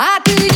I do.